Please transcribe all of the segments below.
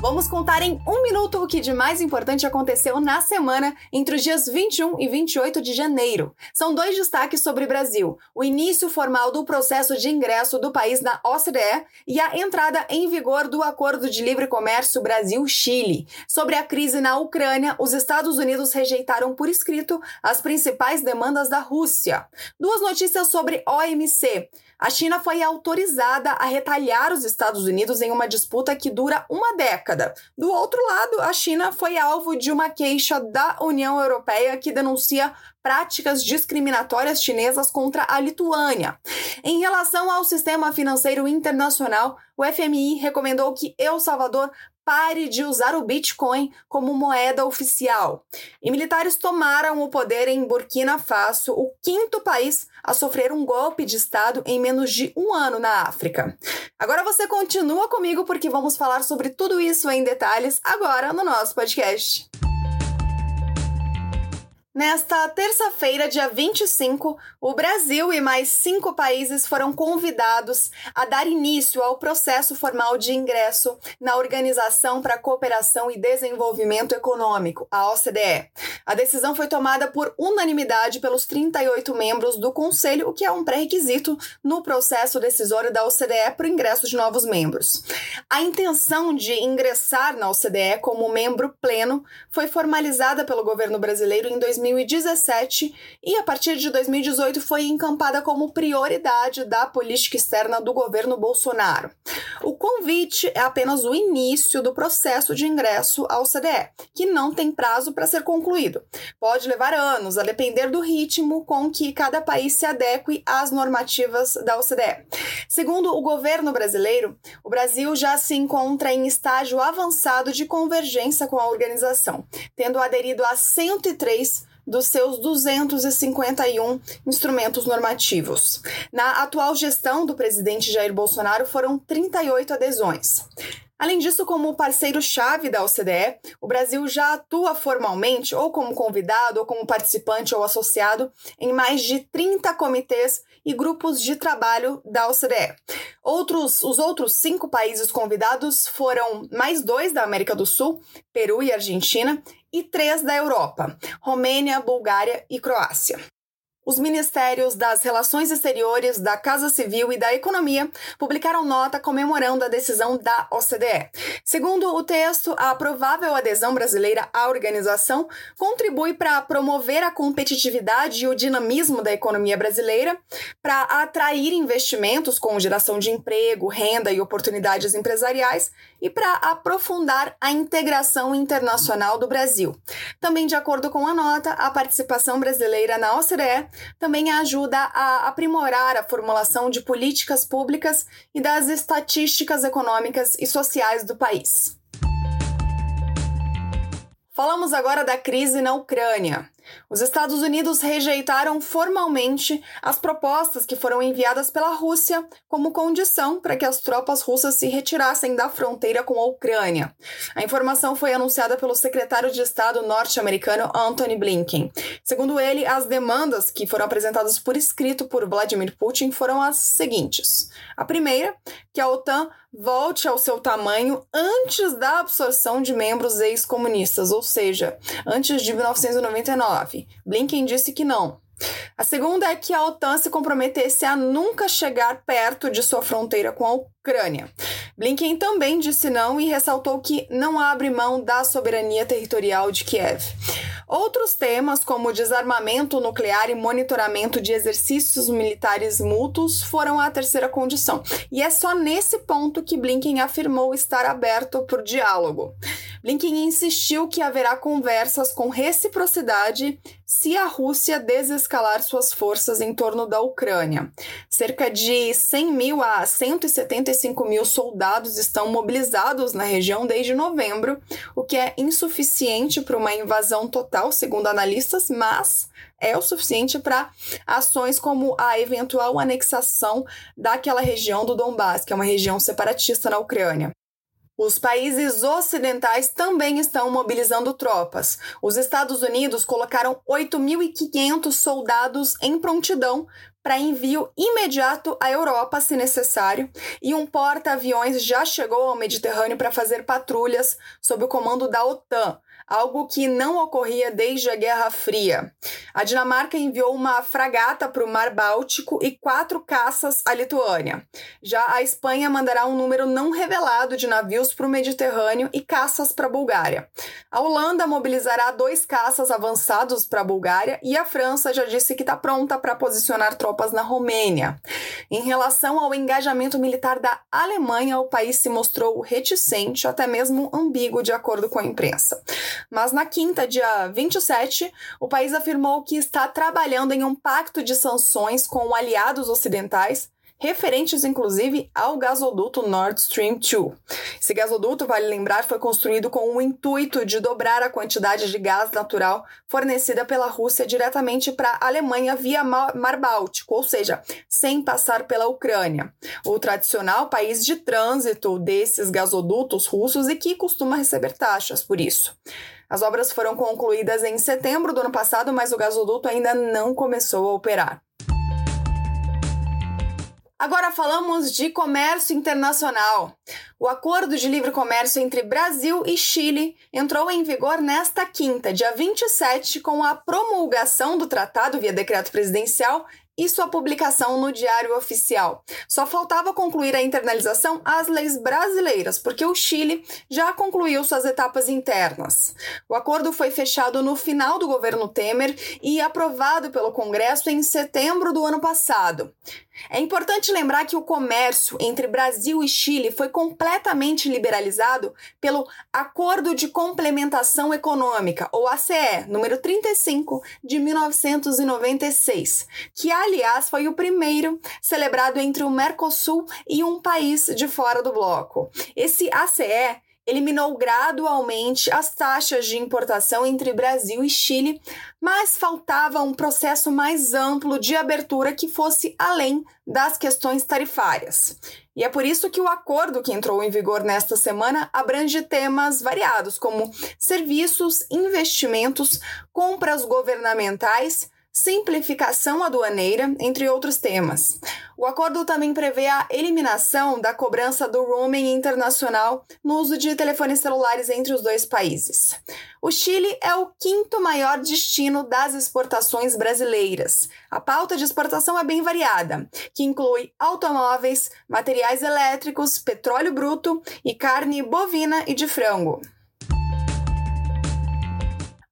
Vamos contar em um minuto o que de mais importante aconteceu na semana entre os dias 21 e 28 de janeiro. São dois destaques sobre o Brasil: o início formal do processo de ingresso do país na OCDE e a entrada em vigor do Acordo de Livre Comércio Brasil-Chile. Sobre a crise na Ucrânia, os Estados Unidos rejeitaram por escrito as principais demandas da Rússia. Duas notícias sobre OMC. A China foi autorizada a retalhar os Estados Unidos em uma disputa que dura uma década. Do outro lado, a China foi alvo de uma queixa da União Europeia que denuncia práticas discriminatórias chinesas contra a Lituânia. Em relação ao sistema financeiro internacional, o FMI recomendou que El Salvador pare de usar o Bitcoin como moeda oficial. E militares tomaram o poder em Burkina Faso, o quinto país a sofrer um golpe de Estado em menos de um ano na África. Agora você continua comigo porque vamos falar sobre tudo isso em detalhes agora no nosso podcast. Nesta terça-feira, dia 25, o Brasil e mais cinco países foram convidados a dar início ao processo formal de ingresso na Organização para a Cooperação e Desenvolvimento Econômico, a OCDE. A decisão foi tomada por unanimidade pelos 38 membros do Conselho, o que é um pré-requisito no processo decisório da OCDE para o ingresso de novos membros. A intenção de ingressar na OCDE como membro pleno foi formalizada pelo governo brasileiro em 2000 2017 e, a partir de 2018, foi encampada como prioridade da política externa do governo Bolsonaro. O convite é apenas o início do processo de ingresso ao CDE, que não tem prazo para ser concluído. Pode levar anos, a depender do ritmo com que cada país se adeque às normativas da OCDE. Segundo o governo brasileiro, o Brasil já se encontra em estágio avançado de convergência com a organização, tendo aderido a 103 dos seus 251 instrumentos normativos. Na atual gestão do presidente Jair Bolsonaro foram 38 adesões. Além disso, como parceiro-chave da OCDE, o Brasil já atua formalmente, ou como convidado, ou como participante ou associado, em mais de 30 comitês e grupos de trabalho da OCDE. Outros, os outros cinco países convidados foram mais dois da América do Sul, Peru e Argentina, e três da Europa, Romênia, Bulgária e Croácia. Os ministérios das Relações Exteriores, da Casa Civil e da Economia publicaram nota comemorando a decisão da OCDE. Segundo o texto, a provável adesão brasileira à organização contribui para promover a competitividade e o dinamismo da economia brasileira, para atrair investimentos com geração de emprego, renda e oportunidades empresariais e para aprofundar a integração internacional do Brasil. Também, de acordo com a nota, a participação brasileira na OCDE também ajuda a aprimorar a formulação de políticas públicas e das estatísticas econômicas e sociais do país. Falamos agora da crise na Ucrânia. Os Estados Unidos rejeitaram formalmente as propostas que foram enviadas pela Rússia como condição para que as tropas russas se retirassem da fronteira com a Ucrânia. A informação foi anunciada pelo secretário de Estado norte-americano Antony Blinken. Segundo ele, as demandas que foram apresentadas por escrito por Vladimir Putin foram as seguintes: a primeira, que a OTAN volte ao seu tamanho antes da absorção de membros ex-comunistas, ou seja, antes de 1999. Blinken disse que não. A segunda é que a OTAN se comprometesse a nunca chegar perto de sua fronteira com a Ucrânia. Blinken também disse não e ressaltou que não abre mão da soberania territorial de Kiev. Outros temas, como desarmamento nuclear e monitoramento de exercícios militares mútuos, foram a terceira condição. E é só nesse ponto que Blinken afirmou estar aberto por diálogo. Blinken insistiu que haverá conversas com reciprocidade se a Rússia desescalar suas forças em torno da Ucrânia. Cerca de 100 mil a 175 mil soldados estão mobilizados na região desde novembro, o que é insuficiente para uma invasão total, segundo analistas, mas é o suficiente para ações como a eventual anexação daquela região do Donbass, que é uma região separatista na Ucrânia. Os países ocidentais também estão mobilizando tropas. Os Estados Unidos colocaram 8.500 soldados em prontidão para envio imediato à Europa, se necessário, e um porta-aviões já chegou ao Mediterrâneo para fazer patrulhas sob o comando da OTAN, algo que não ocorria desde a Guerra Fria. A Dinamarca enviou uma fragata para o Mar Báltico e quatro caças à Lituânia. Já a Espanha mandará um número não revelado de navios para o Mediterrâneo e caças para a Bulgária. A Holanda mobilizará dois caças avançados para a Bulgária e a França já disse que está pronta para posicionar tropas na Romênia. Em relação ao engajamento militar da Alemanha, o país se mostrou reticente, até mesmo ambíguo, de acordo com a imprensa. Mas na quinta, dia 27, o país afirmou que está trabalhando em um pacto de sanções com aliados ocidentais referentes inclusive ao gasoduto Nord Stream 2. Esse gasoduto, vale lembrar, foi construído com o intuito de dobrar a quantidade de gás natural fornecida pela Rússia diretamente para a Alemanha via Mar Báltico, ou seja, sem passar pela Ucrânia, o tradicional país de trânsito desses gasodutos russos e que costuma receber taxas por isso. As obras foram concluídas em setembro do ano passado, mas o gasoduto ainda não começou a operar. Agora falamos de comércio internacional. O acordo de livre comércio entre Brasil e Chile entrou em vigor nesta quinta, dia 27, com a promulgação do tratado via decreto presidencial e sua publicação no Diário Oficial. Só faltava concluir a internalização às leis brasileiras, porque o Chile já concluiu suas etapas internas. O acordo foi fechado no final do governo Temer e aprovado pelo Congresso em setembro do ano passado. É importante lembrar que o comércio entre Brasil e Chile foi completamente liberalizado pelo Acordo de Complementação Econômica, ou ACE, número 35 de 1996, que aliás foi o primeiro celebrado entre o Mercosul e um país de fora do bloco. Esse ACE eliminou gradualmente as taxas de importação entre Brasil e Chile, mas faltava um processo mais amplo de abertura que fosse além das questões tarifárias. E é por isso que o acordo que entrou em vigor nesta semana abrange temas variados, como serviços, investimentos, compras governamentais simplificação aduaneira, entre outros temas. O acordo também prevê a eliminação da cobrança do roaming internacional no uso de telefones celulares entre os dois países. O Chile é o quinto maior destino das exportações brasileiras. A pauta de exportação é bem variada, que inclui automóveis, materiais elétricos, petróleo bruto e carne bovina e de frango.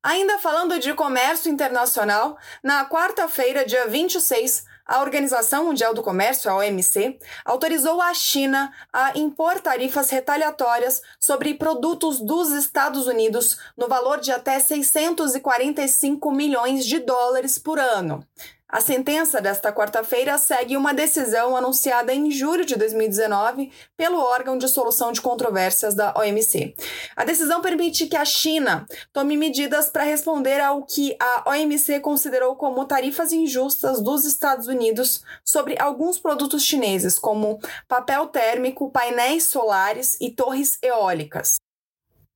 Ainda falando de comércio internacional, na quarta-feira, dia 26, a Organização Mundial do Comércio, a OMC, autorizou a China a impor tarifas retaliatórias sobre produtos dos Estados Unidos no valor de até 645 milhões de dólares por ano. A sentença desta quarta-feira segue uma decisão anunciada em julho de 2019 pelo órgão de solução de controvérsias da OMC. A decisão permite que a China tome medidas para responder ao que a OMC considerou como tarifas injustas dos Estados Unidos sobre alguns produtos chineses, como papel térmico, painéis solares e torres eólicas.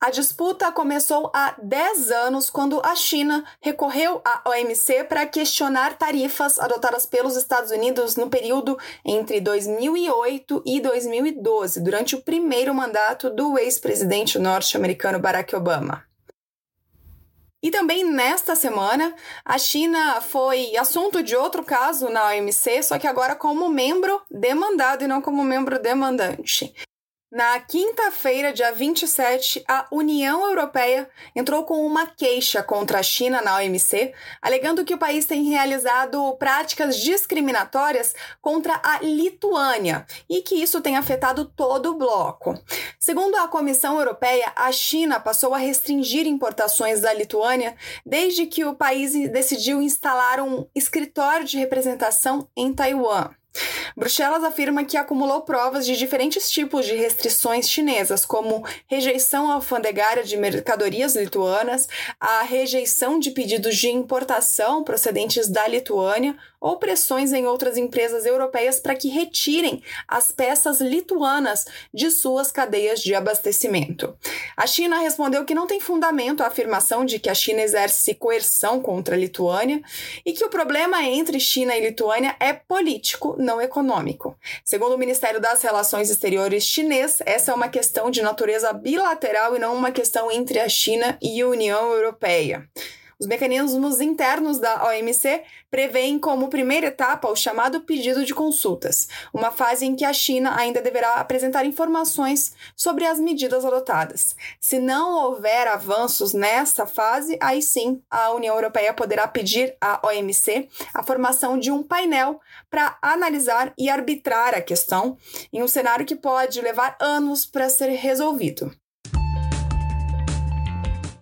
A disputa começou há 10 anos, quando a China recorreu à OMC para questionar tarifas adotadas pelos Estados Unidos no período entre 2008 e 2012, durante o primeiro mandato do ex-presidente norte-americano Barack Obama. E também nesta semana, a China foi assunto de outro caso na OMC, só que agora como membro demandado e não como membro demandante. Na quinta-feira, dia 27, a União Europeia entrou com uma queixa contra a China na OMC, alegando que o país tem realizado práticas discriminatórias contra a Lituânia e que isso tem afetado todo o bloco. Segundo a Comissão Europeia, a China passou a restringir importações da Lituânia desde que o país decidiu instalar um escritório de representação em Taiwan. Bruxelas afirma que acumulou provas de diferentes tipos de restrições chinesas, como rejeição alfandegária de mercadorias lituanas, a rejeição de pedidos de importação procedentes da Lituânia ou pressões em outras empresas europeias para que retirem as peças lituanas de suas cadeias de abastecimento. A China respondeu que não tem fundamento a afirmação de que a China exerce coerção contra a Lituânia e que o problema entre China e Lituânia é político, não econômico. Segundo o Ministério das Relações Exteriores chinês, essa é uma questão de natureza bilateral e não uma questão entre a China e a União Europeia. Os mecanismos internos da OMC prevêem como primeira etapa o chamado pedido de consultas, uma fase em que a China ainda deverá apresentar informações sobre as medidas adotadas. Se não houver avanços nessa fase, aí sim a União Europeia poderá pedir à OMC a formação de um painel para analisar e arbitrar a questão, em um cenário que pode levar anos para ser resolvido.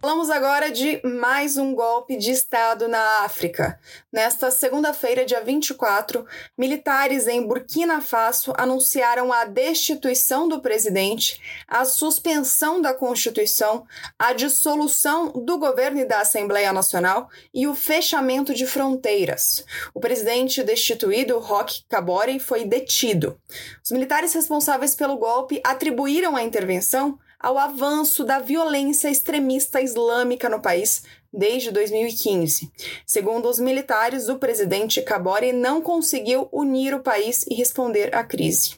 Falamos agora de mais um golpe de Estado na África. Nesta segunda-feira, dia 24, militares em Burkina Faso anunciaram a destituição do presidente, a suspensão da Constituição, a dissolução do governo e da Assembleia Nacional e o fechamento de fronteiras. O presidente destituído, Roch Kabore, foi detido. Os militares responsáveis pelo golpe atribuíram a intervenção ao avanço da violência extremista islâmica no país desde 2015. Segundo os militares, o presidente Kabore não conseguiu unir o país e responder à crise.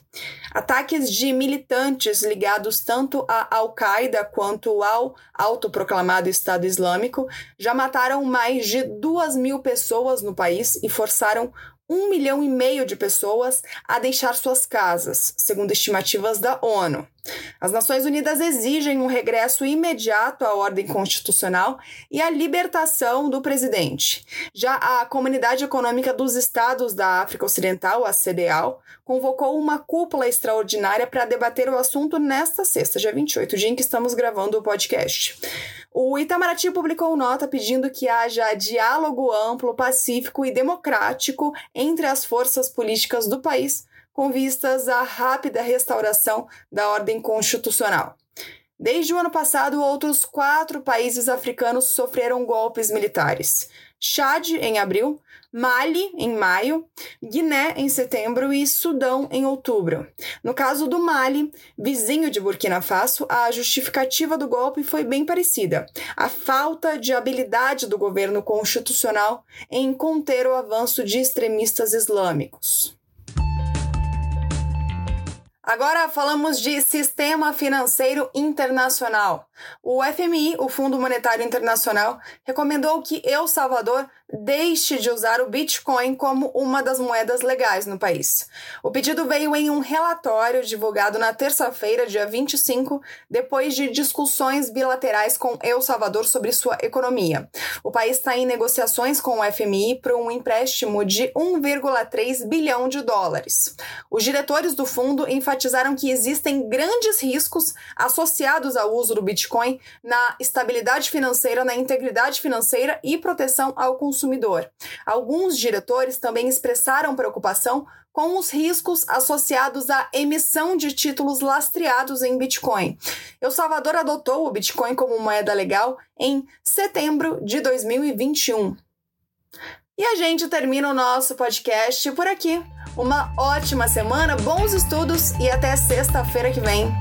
Ataques de militantes ligados tanto à Al-Qaeda quanto ao autoproclamado Estado Islâmico já mataram mais de duas mil pessoas no país e forçaram um milhão e meio de pessoas a deixar suas casas, segundo estimativas da ONU. As Nações Unidas exigem um regresso imediato à ordem constitucional e a libertação do presidente. Já a Comunidade Econômica dos Estados da África Ocidental, a CDAO, convocou uma cúpula extraordinária para debater o assunto nesta sexta, dia 28, dia em que estamos gravando o podcast. O Itamaraty publicou nota pedindo que haja diálogo amplo, pacífico e democrático entre as forças políticas do país com vistas à rápida restauração da ordem constitucional. Desde o ano passado, outros quatro países africanos sofreram golpes militares: Chad, em abril, Mali, em maio, Guiné, em setembro e Sudão, em outubro. No caso do Mali, vizinho de Burkina Faso, a justificativa do golpe foi bem parecida: a falta de habilidade do governo constitucional em conter o avanço de extremistas islâmicos. Agora falamos de sistema financeiro internacional. O FMI, o Fundo Monetário Internacional, recomendou que El Salvador deixe de usar o Bitcoin como uma das moedas legais no país. O pedido veio em um relatório divulgado na terça-feira, dia 25, depois de discussões bilaterais com El Salvador sobre sua economia. O país está em negociações com o FMI para um empréstimo de 1,3 bilhão de dólares. Os diretores do fundo enfatizaram que existem grandes riscos associados ao uso do Bitcoin na estabilidade financeira, na integridade financeira e proteção ao consumidor. Alguns diretores também expressaram preocupação com os riscos associados à emissão de títulos lastreados em Bitcoin. El Salvador adotou o Bitcoin como moeda legal em setembro de 2021. E a gente termina o nosso podcast por aqui. Uma ótima semana, bons estudos e até sexta-feira que vem.